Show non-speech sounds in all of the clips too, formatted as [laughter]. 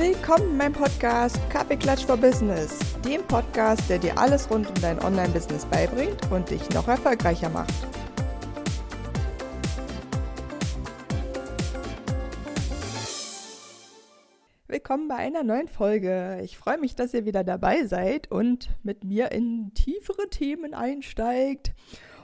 Willkommen in meinem Podcast Kaffeeklatsch for Business, dem Podcast, der dir alles rund um dein Online-Business beibringt und dich noch erfolgreicher macht. Willkommen bei einer neuen Folge. Ich freue mich, dass ihr wieder dabei seid und mit mir in tiefere Themen einsteigt.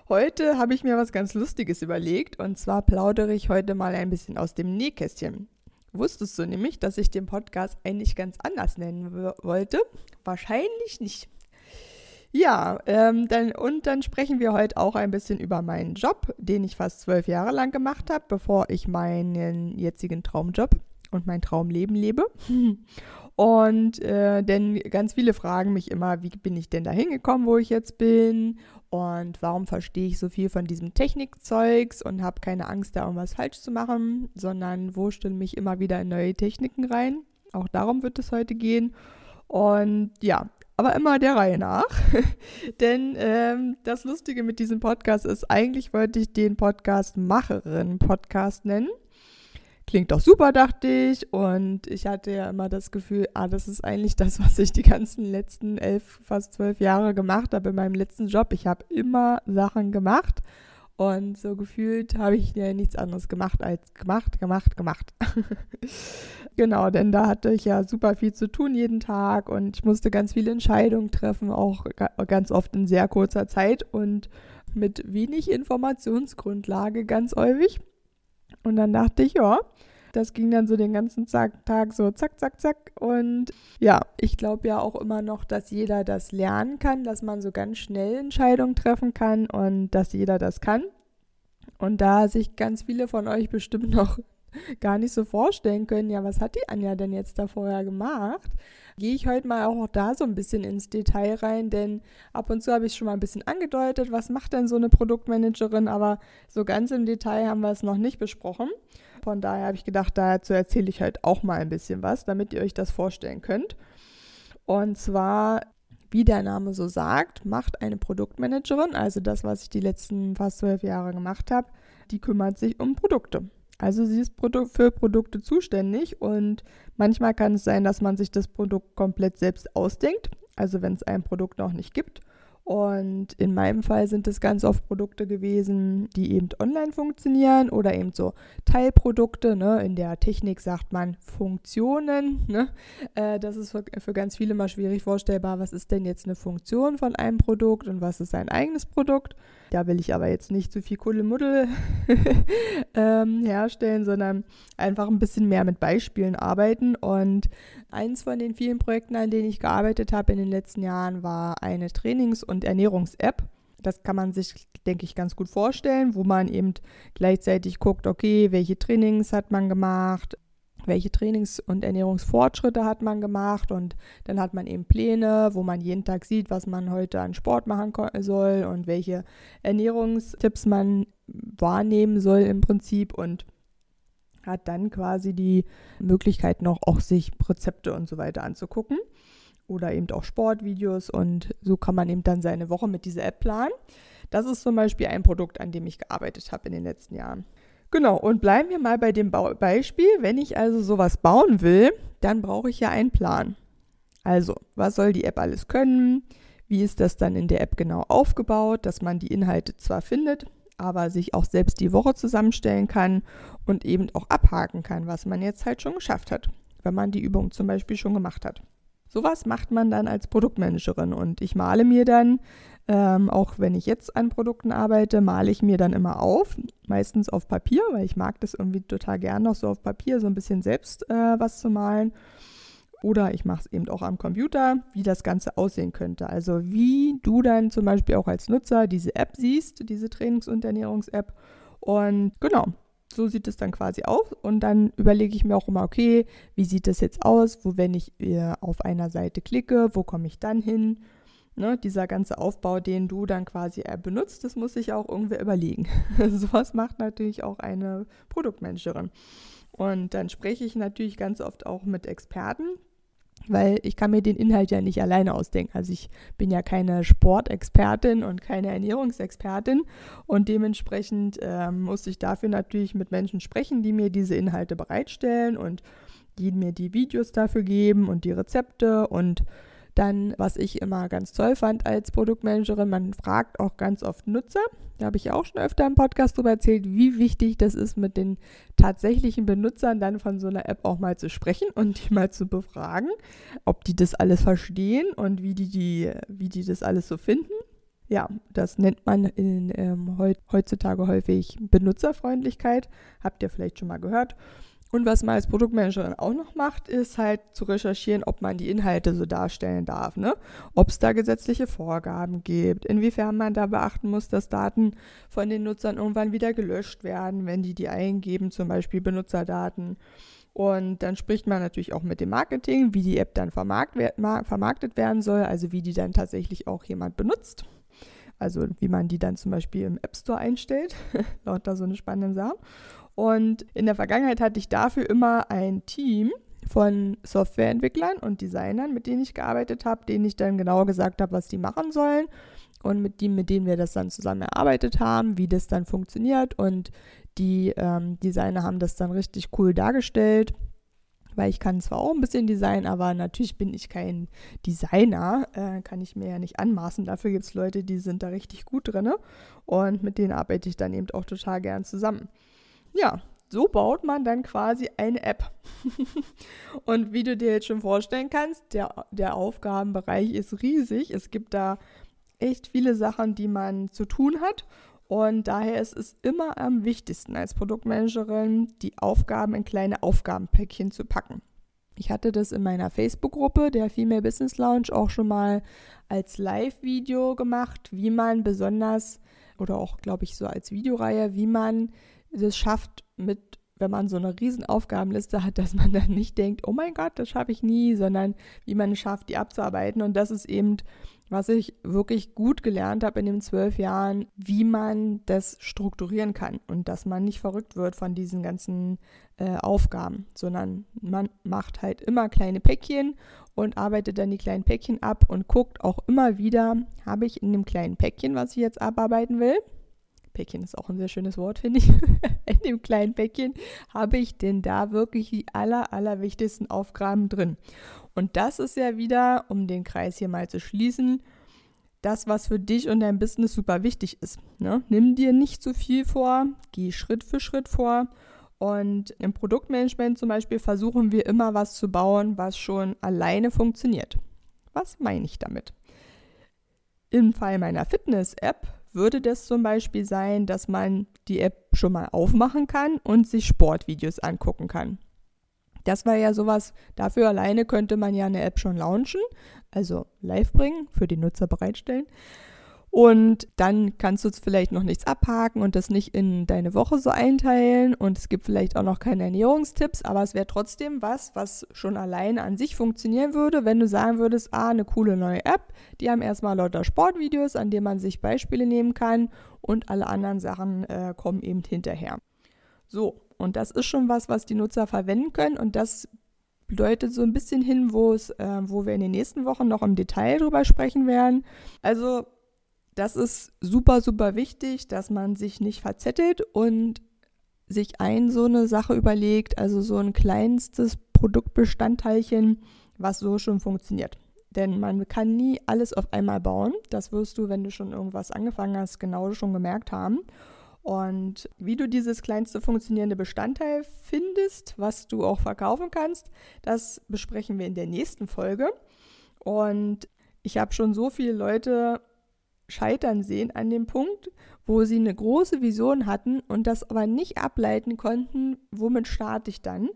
Heute habe ich mir was ganz Lustiges überlegt und zwar plaudere ich heute mal ein bisschen aus dem Nähkästchen. Wusstest du nämlich, dass ich den Podcast eigentlich ganz anders nennen wollte? Wahrscheinlich nicht. Ja, ähm, dann, und dann sprechen wir heute auch ein bisschen über meinen Job, den ich fast zwölf Jahre lang gemacht habe, bevor ich meinen jetzigen Traumjob und mein Traumleben lebe. [laughs] Und äh, denn ganz viele fragen mich immer, wie bin ich denn da hingekommen, wo ich jetzt bin? Und warum verstehe ich so viel von diesem Technikzeugs und habe keine Angst, da irgendwas falsch zu machen, sondern wurschtel mich immer wieder in neue Techniken rein. Auch darum wird es heute gehen. Und ja, aber immer der Reihe nach. [laughs] Denn ähm, das Lustige mit diesem Podcast ist, eigentlich wollte ich den Podcast Macherin Podcast nennen klingt doch super, dachte ich. Und ich hatte ja immer das Gefühl, ah, das ist eigentlich das, [laughs] was ich die ganzen letzten elf, fast zwölf Jahre gemacht habe in meinem letzten Job. Ich habe immer Sachen gemacht. Und so gefühlt habe ich ja nichts anderes gemacht als gemacht, gemacht, gemacht. [laughs] genau, denn da hatte ich ja super viel zu tun jeden Tag und ich musste ganz viele Entscheidungen treffen, auch ganz oft in sehr kurzer Zeit und mit wenig Informationsgrundlage ganz häufig. Und dann dachte ich, ja, das ging dann so den ganzen Tag so zack, zack, zack. Und ja, ich glaube ja auch immer noch, dass jeder das lernen kann, dass man so ganz schnell Entscheidungen treffen kann und dass jeder das kann. Und da sich ganz viele von euch bestimmt noch gar nicht so vorstellen können, ja, was hat die Anja denn jetzt da vorher gemacht? Gehe ich heute mal auch da so ein bisschen ins Detail rein, denn ab und zu habe ich schon mal ein bisschen angedeutet, was macht denn so eine Produktmanagerin, aber so ganz im Detail haben wir es noch nicht besprochen. Von daher habe ich gedacht, dazu erzähle ich halt auch mal ein bisschen was, damit ihr euch das vorstellen könnt. Und zwar wie der Name so sagt, macht eine Produktmanagerin, also das, was ich die letzten fast zwölf Jahre gemacht habe, die kümmert sich um Produkte. Also sie ist für Produkte zuständig und manchmal kann es sein, dass man sich das Produkt komplett selbst ausdenkt, also wenn es ein Produkt noch nicht gibt. Und in meinem Fall sind es ganz oft Produkte gewesen, die eben online funktionieren oder eben so Teilprodukte. Ne? In der Technik sagt man Funktionen. Ne? Äh, das ist für, für, ganz viele mal schwierig vorstellbar. Was ist denn jetzt eine Funktion von einem Produkt und was ist ein eigenes Produkt? Da will ich aber jetzt nicht zu viel Kuddelmuddel [laughs] ähm, herstellen, sondern einfach ein bisschen mehr mit Beispielen arbeiten. Und eins von den vielen Projekten, an denen ich gearbeitet habe in den letzten Jahren, war eine Trainings- und Ernährungs-App. Das kann man sich, denke ich, ganz gut vorstellen, wo man eben gleichzeitig guckt, okay, welche Trainings hat man gemacht, welche Trainings- und Ernährungsfortschritte hat man gemacht und dann hat man eben Pläne, wo man jeden Tag sieht, was man heute an Sport machen soll und welche Ernährungstipps man wahrnehmen soll im Prinzip und hat dann quasi die Möglichkeit noch auch sich Rezepte und so weiter anzugucken oder eben auch Sportvideos und so kann man eben dann seine Woche mit dieser App planen. Das ist zum Beispiel ein Produkt, an dem ich gearbeitet habe in den letzten Jahren. Genau, und bleiben wir mal bei dem Beispiel. Wenn ich also sowas bauen will, dann brauche ich ja einen Plan. Also, was soll die App alles können? Wie ist das dann in der App genau aufgebaut, dass man die Inhalte zwar findet, aber sich auch selbst die Woche zusammenstellen kann und eben auch abhaken kann, was man jetzt halt schon geschafft hat, wenn man die Übung zum Beispiel schon gemacht hat. Sowas macht man dann als Produktmanagerin und ich male mir dann ähm, auch wenn ich jetzt an Produkten arbeite, male ich mir dann immer auf, meistens auf Papier, weil ich mag das irgendwie total gern noch so auf Papier, so ein bisschen selbst äh, was zu malen. Oder ich mache es eben auch am Computer, wie das Ganze aussehen könnte. Also wie du dann zum Beispiel auch als Nutzer diese App siehst, diese Trainings- und Ernährungs-App. Und genau, so sieht es dann quasi aus. Und dann überlege ich mir auch immer, okay, wie sieht das jetzt aus? Wo, wenn ich äh, auf einer Seite klicke, wo komme ich dann hin? Ne, dieser ganze Aufbau, den du dann quasi äh, benutzt, das muss sich auch irgendwer überlegen. [laughs] Sowas macht natürlich auch eine Produktmanagerin. Und dann spreche ich natürlich ganz oft auch mit Experten, weil ich kann mir den Inhalt ja nicht alleine ausdenken. Also ich bin ja keine Sportexpertin und keine Ernährungsexpertin und dementsprechend äh, muss ich dafür natürlich mit Menschen sprechen, die mir diese Inhalte bereitstellen und die mir die Videos dafür geben und die Rezepte und dann, was ich immer ganz toll fand als Produktmanagerin, man fragt auch ganz oft Nutzer. Da habe ich auch schon öfter im Podcast darüber erzählt, wie wichtig das ist, mit den tatsächlichen Benutzern dann von so einer App auch mal zu sprechen und die mal zu befragen, ob die das alles verstehen und wie die, die, wie die das alles so finden. Ja, das nennt man in, ähm, heutzutage häufig Benutzerfreundlichkeit. Habt ihr vielleicht schon mal gehört. Und was man als Produktmanagerin auch noch macht, ist halt zu recherchieren, ob man die Inhalte so darstellen darf. Ne? Ob es da gesetzliche Vorgaben gibt, inwiefern man da beachten muss, dass Daten von den Nutzern irgendwann wieder gelöscht werden, wenn die die eingeben, zum Beispiel Benutzerdaten. Und dann spricht man natürlich auch mit dem Marketing, wie die App dann vermarktet werden soll, also wie die dann tatsächlich auch jemand benutzt. Also wie man die dann zum Beispiel im App Store einstellt. [laughs] Lauter so eine spannende Sache. Und in der Vergangenheit hatte ich dafür immer ein Team von Softwareentwicklern und Designern, mit denen ich gearbeitet habe, denen ich dann genau gesagt habe, was die machen sollen und mit denen, mit denen wir das dann zusammen erarbeitet haben, wie das dann funktioniert. Und die ähm, Designer haben das dann richtig cool dargestellt, weil ich kann zwar auch ein bisschen Design, aber natürlich bin ich kein Designer, äh, kann ich mir ja nicht anmaßen. Dafür gibt es Leute, die sind da richtig gut drin und mit denen arbeite ich dann eben auch total gern zusammen ja, so baut man dann quasi eine App. [laughs] und wie du dir jetzt schon vorstellen kannst, der, der Aufgabenbereich ist riesig. Es gibt da echt viele Sachen, die man zu tun hat. Und daher ist es immer am wichtigsten als Produktmanagerin, die Aufgaben in kleine Aufgabenpäckchen zu packen. Ich hatte das in meiner Facebook-Gruppe, der Female Business Lounge, auch schon mal als Live-Video gemacht, wie man besonders, oder auch, glaube ich, so als Videoreihe, wie man das schafft mit, wenn man so eine riesen Aufgabenliste hat, dass man dann nicht denkt, oh mein Gott, das schaffe ich nie, sondern wie man es schafft, die abzuarbeiten. Und das ist eben, was ich wirklich gut gelernt habe in den zwölf Jahren, wie man das strukturieren kann und dass man nicht verrückt wird von diesen ganzen äh, Aufgaben, sondern man macht halt immer kleine Päckchen und arbeitet dann die kleinen Päckchen ab und guckt auch immer wieder, habe ich in dem kleinen Päckchen, was ich jetzt abarbeiten will, Päckchen ist auch ein sehr schönes Wort, finde ich. [laughs] In dem kleinen Päckchen habe ich denn da wirklich die aller, aller wichtigsten Aufgaben drin. Und das ist ja wieder, um den Kreis hier mal zu schließen, das, was für dich und dein Business super wichtig ist. Ne? Nimm dir nicht zu viel vor, geh Schritt für Schritt vor. Und im Produktmanagement zum Beispiel versuchen wir immer was zu bauen, was schon alleine funktioniert. Was meine ich damit? Im Fall meiner Fitness-App würde das zum Beispiel sein, dass man die App schon mal aufmachen kann und sich Sportvideos angucken kann. Das war ja sowas, dafür alleine könnte man ja eine App schon launchen, also live bringen, für die Nutzer bereitstellen. Und dann kannst du vielleicht noch nichts abhaken und das nicht in deine Woche so einteilen. Und es gibt vielleicht auch noch keine Ernährungstipps, aber es wäre trotzdem was, was schon alleine an sich funktionieren würde, wenn du sagen würdest, ah, eine coole neue App. Die haben erstmal lauter Sportvideos, an denen man sich Beispiele nehmen kann und alle anderen Sachen äh, kommen eben hinterher. So, und das ist schon was, was die Nutzer verwenden können und das bedeutet so ein bisschen hin, äh, wo wir in den nächsten Wochen noch im Detail drüber sprechen werden. Also das ist super, super wichtig, dass man sich nicht verzettelt und sich ein so eine Sache überlegt, also so ein kleinstes Produktbestandteilchen, was so schon funktioniert. Denn man kann nie alles auf einmal bauen. Das wirst du, wenn du schon irgendwas angefangen hast, genau schon gemerkt haben. Und wie du dieses kleinste funktionierende Bestandteil findest, was du auch verkaufen kannst, das besprechen wir in der nächsten Folge. Und ich habe schon so viele Leute scheitern sehen an dem Punkt, wo sie eine große Vision hatten und das aber nicht ableiten konnten, womit starte ich dann.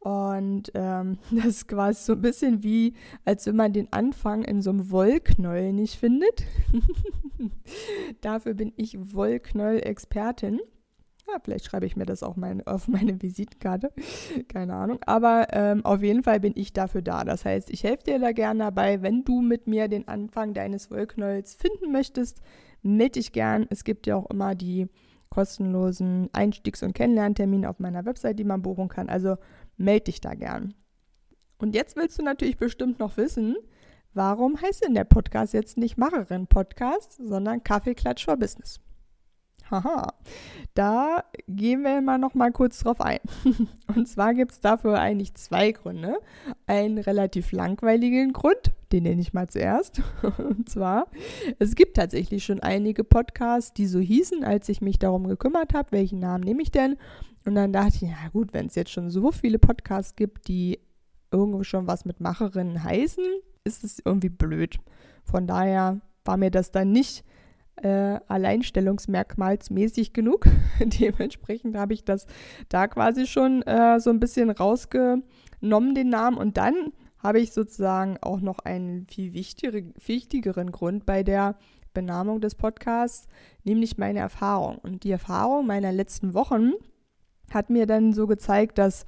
Und ähm, [laughs] das ist quasi so ein bisschen wie, als wenn man den Anfang in so einem Wollknäuel nicht findet. [laughs] Dafür bin ich Wollknäuel-Expertin. Ja, vielleicht schreibe ich mir das auch mein, auf meine Visitenkarte. [laughs] Keine Ahnung. Aber ähm, auf jeden Fall bin ich dafür da. Das heißt, ich helfe dir da gerne dabei. Wenn du mit mir den Anfang deines Wollknolls finden möchtest, melde dich gern. Es gibt ja auch immer die kostenlosen Einstiegs- und Kennenlerntermine auf meiner Website, die man buchen kann. Also melde dich da gern. Und jetzt willst du natürlich bestimmt noch wissen, warum heißt denn der Podcast jetzt nicht Macherin Podcast, sondern Kaffeeklatsch for Business? Haha, da gehen wir mal noch mal kurz drauf ein. [laughs] Und zwar gibt es dafür eigentlich zwei Gründe. Einen relativ langweiligen Grund, den nenne ich mal zuerst. [laughs] Und zwar, es gibt tatsächlich schon einige Podcasts, die so hießen, als ich mich darum gekümmert habe, welchen Namen nehme ich denn? Und dann dachte ich, ja gut, wenn es jetzt schon so viele Podcasts gibt, die irgendwo schon was mit Macherinnen heißen, ist es irgendwie blöd. Von daher war mir das dann nicht äh, alleinstellungsmerkmalsmäßig genug. [laughs] Dementsprechend habe ich das da quasi schon äh, so ein bisschen rausgenommen, den Namen. Und dann habe ich sozusagen auch noch einen viel wichtigere, wichtigeren Grund bei der Benamung des Podcasts, nämlich meine Erfahrung. Und die Erfahrung meiner letzten Wochen hat mir dann so gezeigt, dass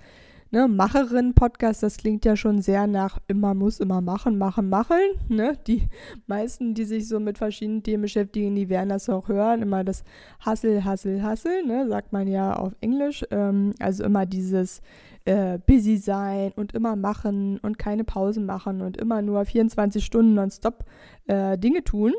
Ne, Macherin-Podcast, das klingt ja schon sehr nach immer muss, immer machen, machen, machen. Ne? Die meisten, die sich so mit verschiedenen Themen beschäftigen, die werden das auch hören. Immer das Hassel, Hassel, Hassel, ne? sagt man ja auf Englisch. Ähm, also immer dieses äh, busy sein und immer machen und keine Pausen machen und immer nur 24 Stunden nonstop äh, Dinge tun.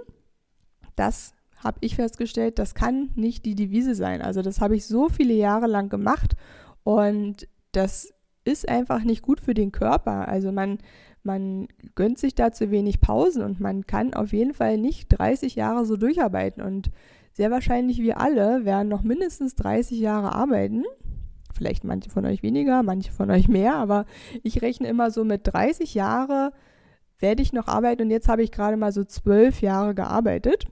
Das habe ich festgestellt, das kann nicht die Devise sein. Also das habe ich so viele Jahre lang gemacht und das ist einfach nicht gut für den Körper. Also man, man gönnt sich da zu wenig Pausen und man kann auf jeden Fall nicht 30 Jahre so durcharbeiten. Und sehr wahrscheinlich wir alle werden noch mindestens 30 Jahre arbeiten. Vielleicht manche von euch weniger, manche von euch mehr, aber ich rechne immer so mit 30 Jahre werde ich noch arbeiten und jetzt habe ich gerade mal so zwölf Jahre gearbeitet.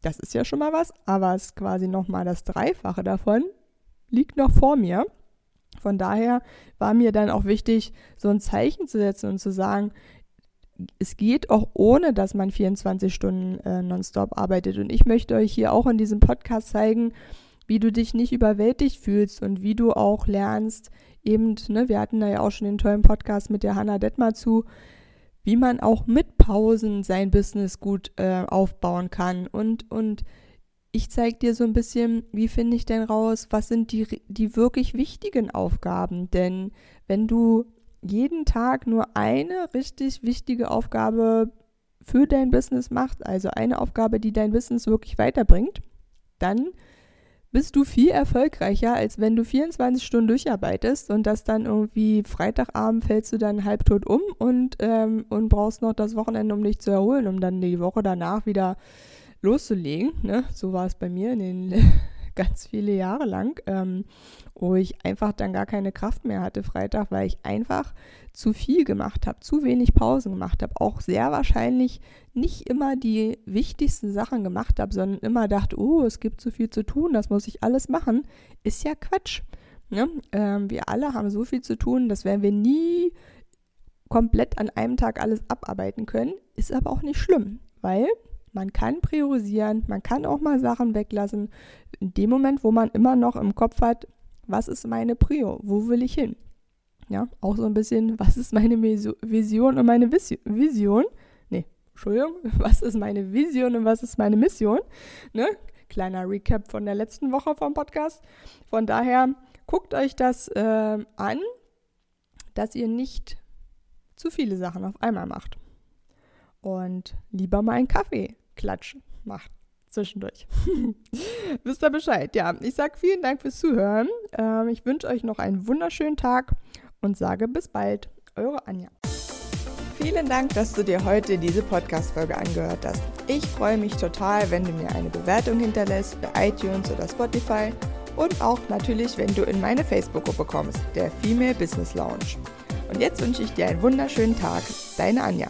Das ist ja schon mal was, aber es ist quasi nochmal das Dreifache davon liegt noch vor mir. Von daher war mir dann auch wichtig, so ein Zeichen zu setzen und zu sagen, es geht auch ohne, dass man 24 Stunden äh, nonstop arbeitet. Und ich möchte euch hier auch in diesem Podcast zeigen, wie du dich nicht überwältigt fühlst und wie du auch lernst, eben, ne, wir hatten da ja auch schon den tollen Podcast mit der Hanna Detmar zu, wie man auch mit Pausen sein Business gut äh, aufbauen kann und, und ich zeige dir so ein bisschen, wie finde ich denn raus, was sind die, die wirklich wichtigen Aufgaben. Denn wenn du jeden Tag nur eine richtig wichtige Aufgabe für dein Business machst, also eine Aufgabe, die dein Business wirklich weiterbringt, dann bist du viel erfolgreicher, als wenn du 24 Stunden durcharbeitest und das dann irgendwie Freitagabend fällst du dann halbtot um und, ähm, und brauchst noch das Wochenende, um dich zu erholen, um dann die Woche danach wieder loszulegen. Ne? So war es bei mir in den [laughs] ganz viele Jahre lang, ähm, wo ich einfach dann gar keine Kraft mehr hatte Freitag, weil ich einfach zu viel gemacht habe, zu wenig Pausen gemacht habe, auch sehr wahrscheinlich nicht immer die wichtigsten Sachen gemacht habe, sondern immer dachte, oh, es gibt so viel zu tun, das muss ich alles machen, ist ja Quatsch. Ne? Ähm, wir alle haben so viel zu tun, das werden wir nie komplett an einem Tag alles abarbeiten können, ist aber auch nicht schlimm, weil man kann priorisieren, man kann auch mal Sachen weglassen. In dem Moment, wo man immer noch im Kopf hat, was ist meine Prio, wo will ich hin? Ja, auch so ein bisschen, [laughs] was ist meine Vision und meine Vision? Nee, Entschuldigung, [laughs] was ist meine Vision und was ist meine Mission? Ne? Kleiner Recap von der letzten Woche vom Podcast. Von daher guckt euch das äh, an, dass ihr nicht zu viele Sachen auf einmal macht und lieber mal einen Kaffee klatschen macht zwischendurch. [laughs] Wisst ihr Bescheid? Ja, ich sage vielen Dank fürs Zuhören. Ähm, ich wünsche euch noch einen wunderschönen Tag und sage bis bald. Eure Anja. Vielen Dank, dass du dir heute diese Podcast-Folge angehört hast. Ich freue mich total, wenn du mir eine Bewertung hinterlässt bei iTunes oder Spotify und auch natürlich, wenn du in meine Facebook-Gruppe kommst, der Female Business Lounge. Und jetzt wünsche ich dir einen wunderschönen Tag. Deine Anja.